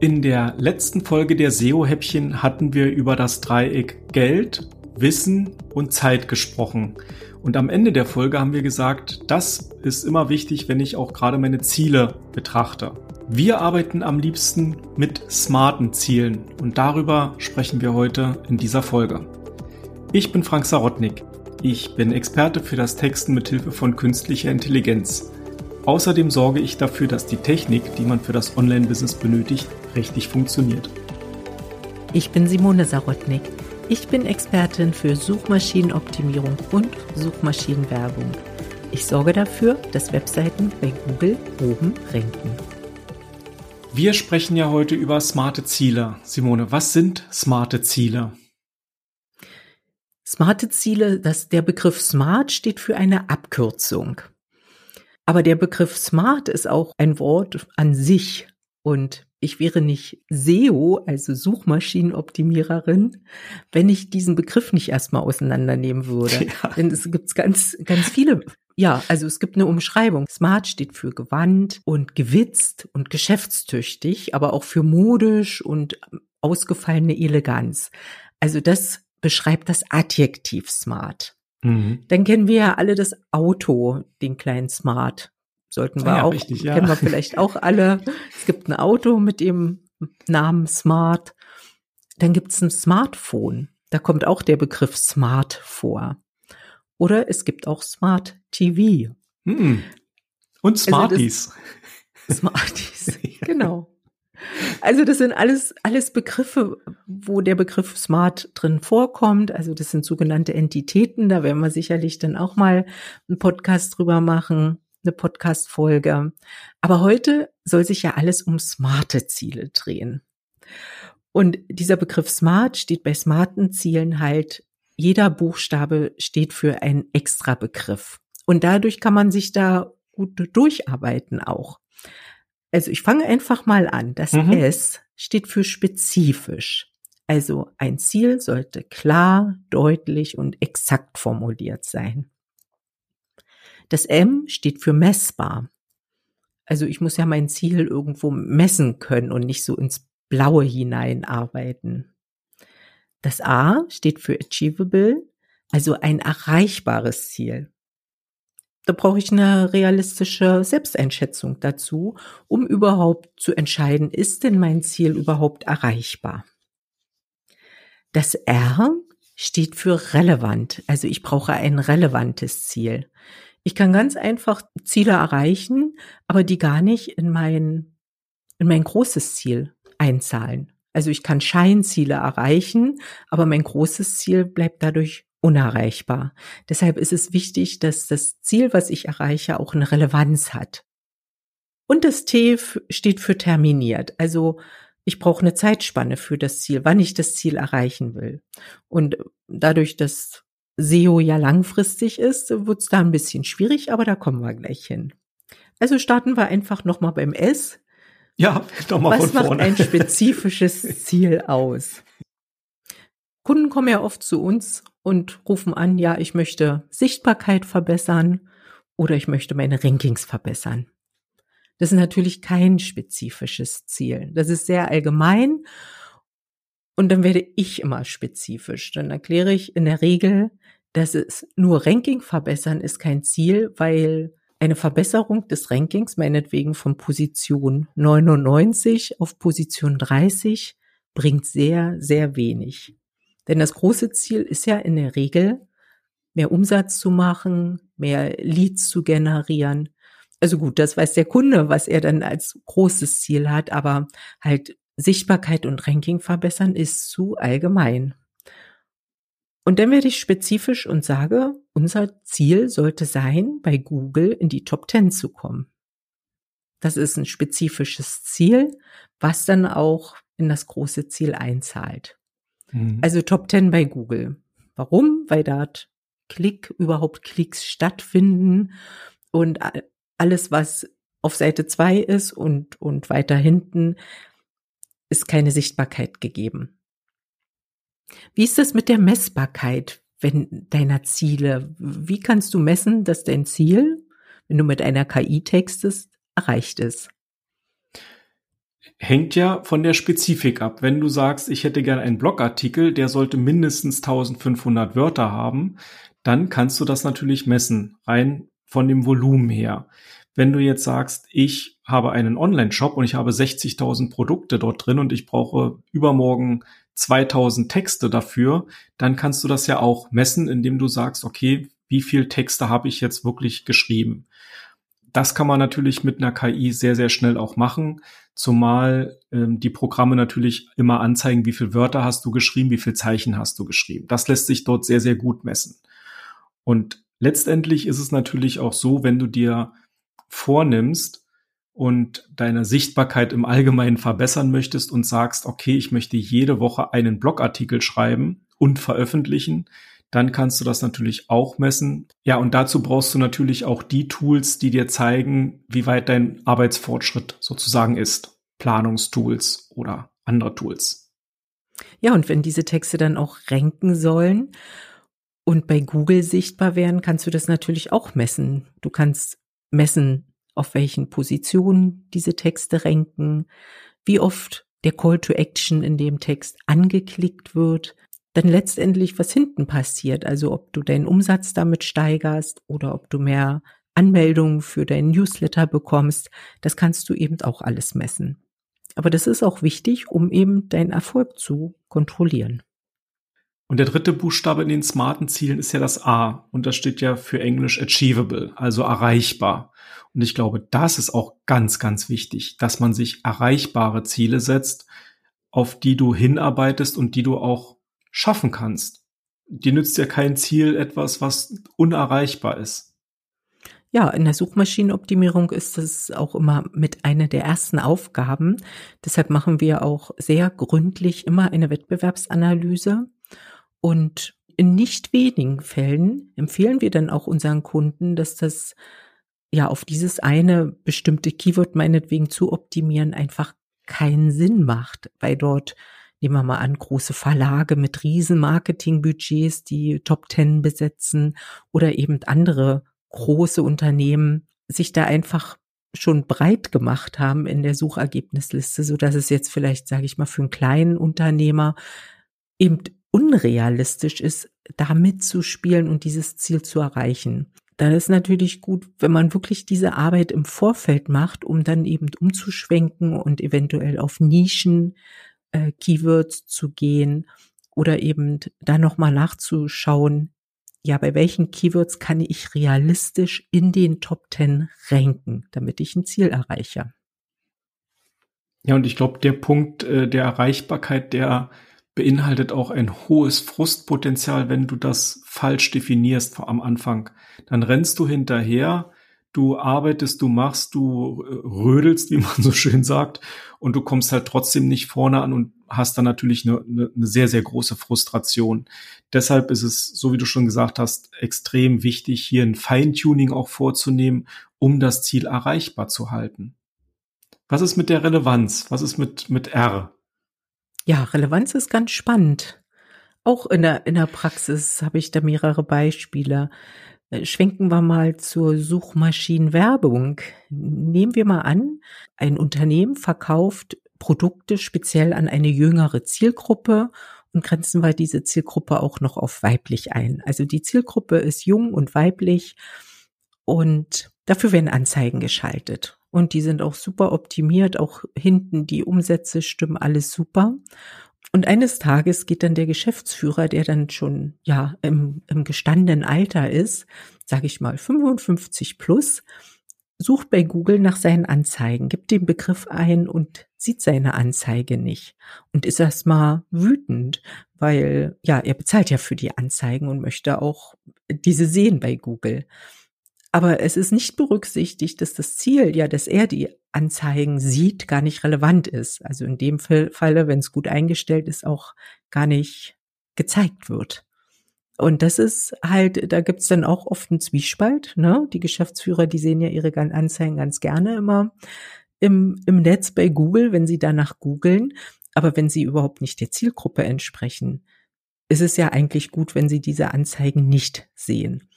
In der letzten Folge der SEO-Häppchen hatten wir über das Dreieck Geld, Wissen und Zeit gesprochen. Und am Ende der Folge haben wir gesagt, das ist immer wichtig, wenn ich auch gerade meine Ziele betrachte. Wir arbeiten am liebsten mit smarten Zielen und darüber sprechen wir heute in dieser Folge. Ich bin Frank Sarotnik. Ich bin Experte für das Texten mit Hilfe von künstlicher Intelligenz. Außerdem sorge ich dafür, dass die Technik, die man für das Online-Business benötigt, richtig funktioniert. Ich bin Simone Sarotnik. Ich bin Expertin für Suchmaschinenoptimierung und Suchmaschinenwerbung. Ich sorge dafür, dass Webseiten bei Google oben ranken. Wir sprechen ja heute über smarte Ziele. Simone, was sind smarte Ziele? Smarte Ziele, das, der Begriff Smart steht für eine Abkürzung. Aber der Begriff Smart ist auch ein Wort an sich. Und ich wäre nicht SEO, also Suchmaschinenoptimiererin, wenn ich diesen Begriff nicht erstmal auseinandernehmen würde. Ja. Denn es gibt ganz, ganz viele. Ja, also es gibt eine Umschreibung. Smart steht für gewandt und gewitzt und geschäftstüchtig, aber auch für modisch und ausgefallene Eleganz. Also das beschreibt das Adjektiv smart. Mhm. Dann kennen wir ja alle das Auto, den kleinen Smart. Sollten wir ja, auch, richtig, ja. kennen wir vielleicht auch alle. Es gibt ein Auto mit dem Namen Smart. Dann gibt es ein Smartphone. Da kommt auch der Begriff Smart vor. Oder es gibt auch Smart TV. Mhm. Und Smarties. Also Smarties, genau. Also das sind alles, alles Begriffe, wo der Begriff Smart drin vorkommt. Also das sind sogenannte Entitäten. Da werden wir sicherlich dann auch mal einen Podcast drüber machen, eine Podcast-Folge. Aber heute soll sich ja alles um smarte Ziele drehen. Und dieser Begriff Smart steht bei smarten Zielen halt, jeder Buchstabe steht für einen extra Begriff. Und dadurch kann man sich da gut durcharbeiten auch. Also ich fange einfach mal an. Das mhm. S steht für spezifisch. Also ein Ziel sollte klar, deutlich und exakt formuliert sein. Das M steht für messbar. Also ich muss ja mein Ziel irgendwo messen können und nicht so ins Blaue hineinarbeiten. Das A steht für achievable, also ein erreichbares Ziel. Da brauche ich eine realistische Selbsteinschätzung dazu, um überhaupt zu entscheiden, ist denn mein Ziel überhaupt erreichbar? Das R steht für relevant. Also ich brauche ein relevantes Ziel. Ich kann ganz einfach Ziele erreichen, aber die gar nicht in mein, in mein großes Ziel einzahlen. Also ich kann Scheinziele erreichen, aber mein großes Ziel bleibt dadurch unerreichbar. Deshalb ist es wichtig, dass das Ziel, was ich erreiche, auch eine Relevanz hat. Und das T steht für terminiert. Also ich brauche eine Zeitspanne für das Ziel, wann ich das Ziel erreichen will. Und dadurch, dass SEO ja langfristig ist, wird es da ein bisschen schwierig, aber da kommen wir gleich hin. Also starten wir einfach nochmal beim S. Ja, nochmal von vorne. Was macht ein spezifisches Ziel aus? Kunden kommen ja oft zu uns und rufen an, ja, ich möchte Sichtbarkeit verbessern oder ich möchte meine Rankings verbessern. Das ist natürlich kein spezifisches Ziel. Das ist sehr allgemein. Und dann werde ich immer spezifisch. Dann erkläre ich in der Regel, dass es nur Ranking verbessern ist kein Ziel, weil eine Verbesserung des Rankings, meinetwegen von Position 99 auf Position 30, bringt sehr, sehr wenig. Denn das große Ziel ist ja in der Regel, mehr Umsatz zu machen, mehr Leads zu generieren. Also gut, das weiß der Kunde, was er dann als großes Ziel hat, aber halt Sichtbarkeit und Ranking verbessern ist zu allgemein. Und dann werde ich spezifisch und sage, unser Ziel sollte sein, bei Google in die Top 10 zu kommen. Das ist ein spezifisches Ziel, was dann auch in das große Ziel einzahlt. Mhm. Also Top 10 bei Google. Warum? Weil dort Klick, überhaupt Klicks stattfinden und alles, was auf Seite 2 ist und, und weiter hinten, ist keine Sichtbarkeit gegeben. Wie ist das mit der Messbarkeit wenn, deiner Ziele? Wie kannst du messen, dass dein Ziel, wenn du mit einer KI textest, erreicht ist? Hängt ja von der Spezifik ab. Wenn du sagst, ich hätte gerne einen Blogartikel, der sollte mindestens 1500 Wörter haben, dann kannst du das natürlich messen, rein von dem Volumen her. Wenn du jetzt sagst, ich habe einen Online-Shop und ich habe 60.000 Produkte dort drin und ich brauche übermorgen 2000 Texte dafür, dann kannst du das ja auch messen, indem du sagst, okay, wie viel Texte habe ich jetzt wirklich geschrieben? Das kann man natürlich mit einer KI sehr, sehr schnell auch machen, zumal ähm, die Programme natürlich immer anzeigen, wie viel Wörter hast du geschrieben, wie viel Zeichen hast du geschrieben. Das lässt sich dort sehr, sehr gut messen. Und letztendlich ist es natürlich auch so, wenn du dir vornimmst und deine Sichtbarkeit im Allgemeinen verbessern möchtest und sagst, okay, ich möchte jede Woche einen Blogartikel schreiben und veröffentlichen, dann kannst du das natürlich auch messen. Ja, und dazu brauchst du natürlich auch die Tools, die dir zeigen, wie weit dein Arbeitsfortschritt sozusagen ist. Planungstools oder andere Tools. Ja, und wenn diese Texte dann auch ranken sollen und bei Google sichtbar werden, kannst du das natürlich auch messen. Du kannst messen, auf welchen Positionen diese Texte ranken, wie oft der Call to Action in dem Text angeklickt wird, dann letztendlich, was hinten passiert. Also ob du deinen Umsatz damit steigerst oder ob du mehr Anmeldungen für deinen Newsletter bekommst, das kannst du eben auch alles messen. Aber das ist auch wichtig, um eben deinen Erfolg zu kontrollieren. Und der dritte Buchstabe in den smarten Zielen ist ja das A. Und das steht ja für Englisch achievable, also erreichbar. Und ich glaube, das ist auch ganz, ganz wichtig, dass man sich erreichbare Ziele setzt, auf die du hinarbeitest und die du auch schaffen kannst. Dir nützt ja kein Ziel etwas, was unerreichbar ist. Ja, in der Suchmaschinenoptimierung ist das auch immer mit einer der ersten Aufgaben. Deshalb machen wir auch sehr gründlich immer eine Wettbewerbsanalyse. Und in nicht wenigen Fällen empfehlen wir dann auch unseren Kunden, dass das ja auf dieses eine bestimmte Keyword meinetwegen zu optimieren einfach keinen Sinn macht, weil dort nehmen wir mal an, große Verlage mit riesen Marketingbudgets, die Top Ten besetzen oder eben andere große Unternehmen sich da einfach schon breit gemacht haben in der Suchergebnisliste, so dass es jetzt vielleicht, sage ich mal, für einen kleinen Unternehmer eben unrealistisch ist, da mitzuspielen und dieses Ziel zu erreichen. Dann ist natürlich gut, wenn man wirklich diese Arbeit im Vorfeld macht, um dann eben umzuschwenken und eventuell auf Nischen äh, Keywords zu gehen oder eben da nochmal nachzuschauen, ja, bei welchen Keywords kann ich realistisch in den Top 10 ranken, damit ich ein Ziel erreiche. Ja, und ich glaube, der Punkt äh, der Erreichbarkeit, der beinhaltet auch ein hohes Frustpotenzial, wenn du das falsch definierst am Anfang. Dann rennst du hinterher, du arbeitest, du machst, du äh, rödelst, wie man so schön sagt, und du kommst halt trotzdem nicht vorne an und hast dann natürlich eine, eine, eine sehr, sehr große Frustration. Deshalb ist es, so wie du schon gesagt hast, extrem wichtig, hier ein Feintuning auch vorzunehmen, um das Ziel erreichbar zu halten. Was ist mit der Relevanz? Was ist mit, mit R? Ja, Relevanz ist ganz spannend. Auch in der, in der Praxis habe ich da mehrere Beispiele. Äh, schwenken wir mal zur Suchmaschinenwerbung. Nehmen wir mal an, ein Unternehmen verkauft Produkte speziell an eine jüngere Zielgruppe und grenzen wir diese Zielgruppe auch noch auf weiblich ein. Also die Zielgruppe ist jung und weiblich und dafür werden Anzeigen geschaltet. Und die sind auch super optimiert, auch hinten die Umsätze stimmen alles super. Und eines Tages geht dann der Geschäftsführer, der dann schon ja im, im gestandenen Alter ist, sage ich mal 55 plus, sucht bei Google nach seinen Anzeigen, gibt den Begriff ein und sieht seine Anzeige nicht und ist erstmal wütend, weil ja, er bezahlt ja für die Anzeigen und möchte auch diese sehen bei Google. Aber es ist nicht berücksichtigt, dass das Ziel, ja, dass er die Anzeigen sieht, gar nicht relevant ist. Also in dem Falle, wenn es gut eingestellt ist, auch gar nicht gezeigt wird. Und das ist halt, da gibt's dann auch oft einen Zwiespalt. Ne? Die Geschäftsführer, die sehen ja ihre Anzeigen ganz gerne immer im, im Netz bei Google, wenn sie danach googeln. Aber wenn sie überhaupt nicht der Zielgruppe entsprechen, ist es ja eigentlich gut, wenn sie diese Anzeigen nicht sehen.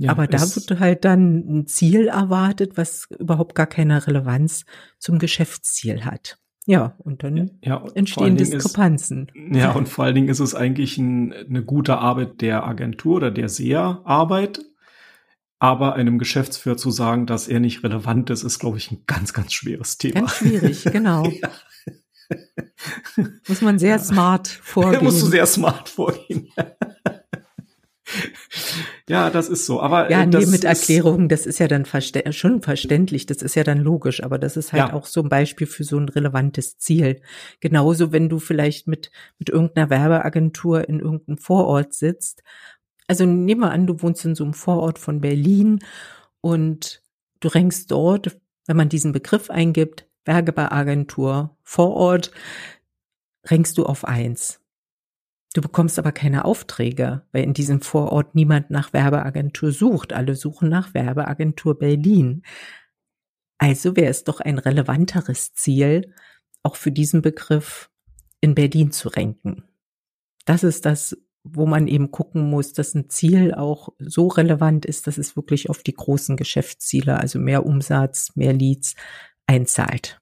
Ja, Aber da wird halt dann ein Ziel erwartet, was überhaupt gar keine Relevanz zum Geschäftsziel hat. Ja, und dann ja, entstehen Diskrepanzen. Ist, ja, und vor allen Dingen ist es eigentlich ein, eine gute Arbeit der Agentur oder der SEA-Arbeit. Aber einem Geschäftsführer zu sagen, dass er nicht relevant ist, ist, glaube ich, ein ganz, ganz schweres Thema. Ganz schwierig, genau. ja. Muss man sehr ja. smart vorgehen. Musst du sehr smart vorgehen. ja, das ist so. Aber ja, äh, nee, mit Erklärungen, das ist ja dann verste schon verständlich. Das ist ja dann logisch. Aber das ist halt ja. auch so ein Beispiel für so ein relevantes Ziel. Genauso, wenn du vielleicht mit mit irgendeiner Werbeagentur in irgendeinem Vorort sitzt. Also nehmen wir an, du wohnst in so einem Vorort von Berlin und du rankst dort, wenn man diesen Begriff eingibt, Werbeagentur Vorort, rankst du auf eins. Du bekommst aber keine Aufträge, weil in diesem Vorort niemand nach Werbeagentur sucht. Alle suchen nach Werbeagentur Berlin. Also wäre es doch ein relevanteres Ziel, auch für diesen Begriff in Berlin zu renken. Das ist das, wo man eben gucken muss, dass ein Ziel auch so relevant ist, dass es wirklich auf die großen Geschäftsziele, also mehr Umsatz, mehr Leads einzahlt.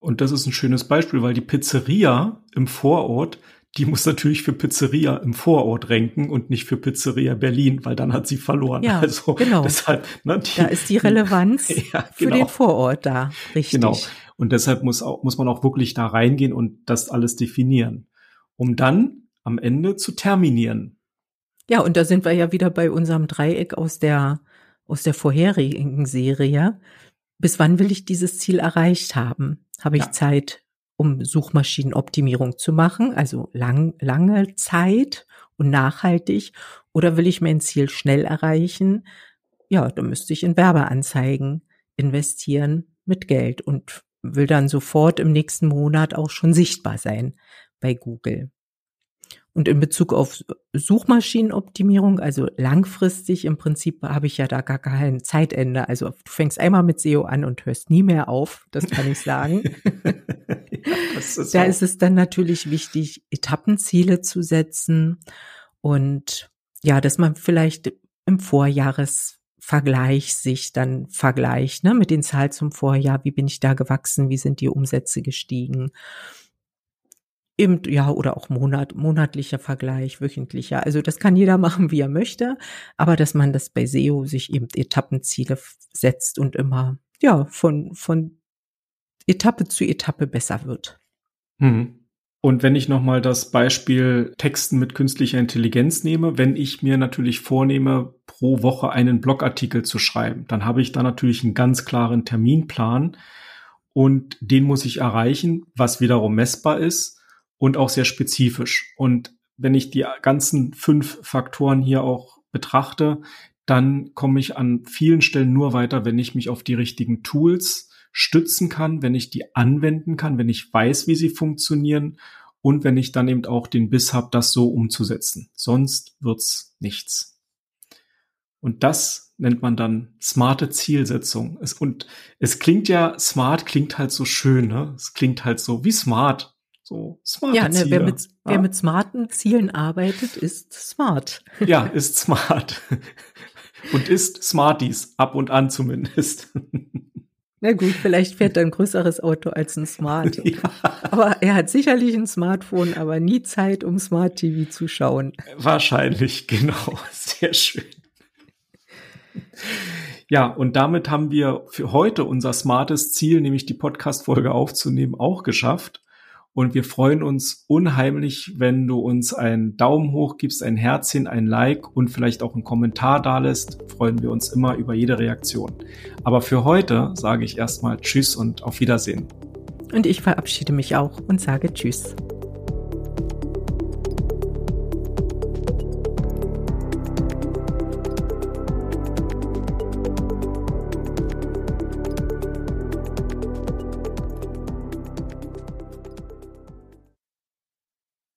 Und das ist ein schönes Beispiel, weil die Pizzeria im Vorort die muss natürlich für Pizzeria im Vorort renken und nicht für Pizzeria Berlin, weil dann hat sie verloren. Ja, also genau. Deshalb, ne, die, da ist die Relevanz ja, genau. für den Vorort da, richtig. Genau. Und deshalb muss, auch, muss man auch wirklich da reingehen und das alles definieren, um dann am Ende zu terminieren. Ja, und da sind wir ja wieder bei unserem Dreieck aus der, aus der vorherigen Serie. Bis wann will ich dieses Ziel erreicht haben? Habe ich ja. Zeit um Suchmaschinenoptimierung zu machen, also lang, lange Zeit und nachhaltig, oder will ich mein Ziel schnell erreichen? Ja, dann müsste ich in Werbeanzeigen investieren mit Geld und will dann sofort im nächsten Monat auch schon sichtbar sein bei Google. Und in Bezug auf Suchmaschinenoptimierung, also langfristig im Prinzip habe ich ja da gar kein Zeitende. Also du fängst einmal mit SEO an und hörst nie mehr auf, das kann ich sagen. ja, ist da ist es dann natürlich wichtig, Etappenziele zu setzen und ja, dass man vielleicht im Vorjahresvergleich sich dann vergleicht, ne, mit den Zahlen zum Vorjahr, wie bin ich da gewachsen, wie sind die Umsätze gestiegen Eben, ja, oder auch Monat, monatlicher Vergleich, wöchentlicher. Also das kann jeder machen, wie er möchte, aber dass man das bei SEO sich eben Etappenziele setzt und immer, ja, von, von Etappe zu Etappe besser wird. Mhm. Und wenn ich nochmal das Beispiel Texten mit künstlicher Intelligenz nehme, wenn ich mir natürlich vornehme, pro Woche einen Blogartikel zu schreiben, dann habe ich da natürlich einen ganz klaren Terminplan und den muss ich erreichen, was wiederum messbar ist und auch sehr spezifisch. Und wenn ich die ganzen fünf Faktoren hier auch betrachte, dann komme ich an vielen Stellen nur weiter, wenn ich mich auf die richtigen Tools stützen kann, wenn ich die anwenden kann, wenn ich weiß, wie sie funktionieren und wenn ich dann eben auch den Biss habe, das so umzusetzen. Sonst wird's nichts. Und das nennt man dann smarte Zielsetzung. Es, und es klingt ja, smart klingt halt so schön, ne? Es klingt halt so wie smart. So smarte ja, ne, Ziele. Wer mit, ja? wer mit smarten Zielen arbeitet, ist smart. Ja, ist smart. Und ist Smarties, ab und an zumindest. Na gut, vielleicht fährt er ein größeres Auto als ein Smart. Ja. Aber er hat sicherlich ein Smartphone, aber nie Zeit, um Smart TV zu schauen. Wahrscheinlich, genau. Sehr schön. Ja, und damit haben wir für heute unser smartes Ziel, nämlich die Podcast-Folge aufzunehmen, auch geschafft. Und wir freuen uns unheimlich, wenn du uns einen Daumen hoch gibst, ein Herzchen, ein Like und vielleicht auch einen Kommentar da lässt. Freuen wir uns immer über jede Reaktion. Aber für heute sage ich erstmal Tschüss und auf Wiedersehen. Und ich verabschiede mich auch und sage Tschüss.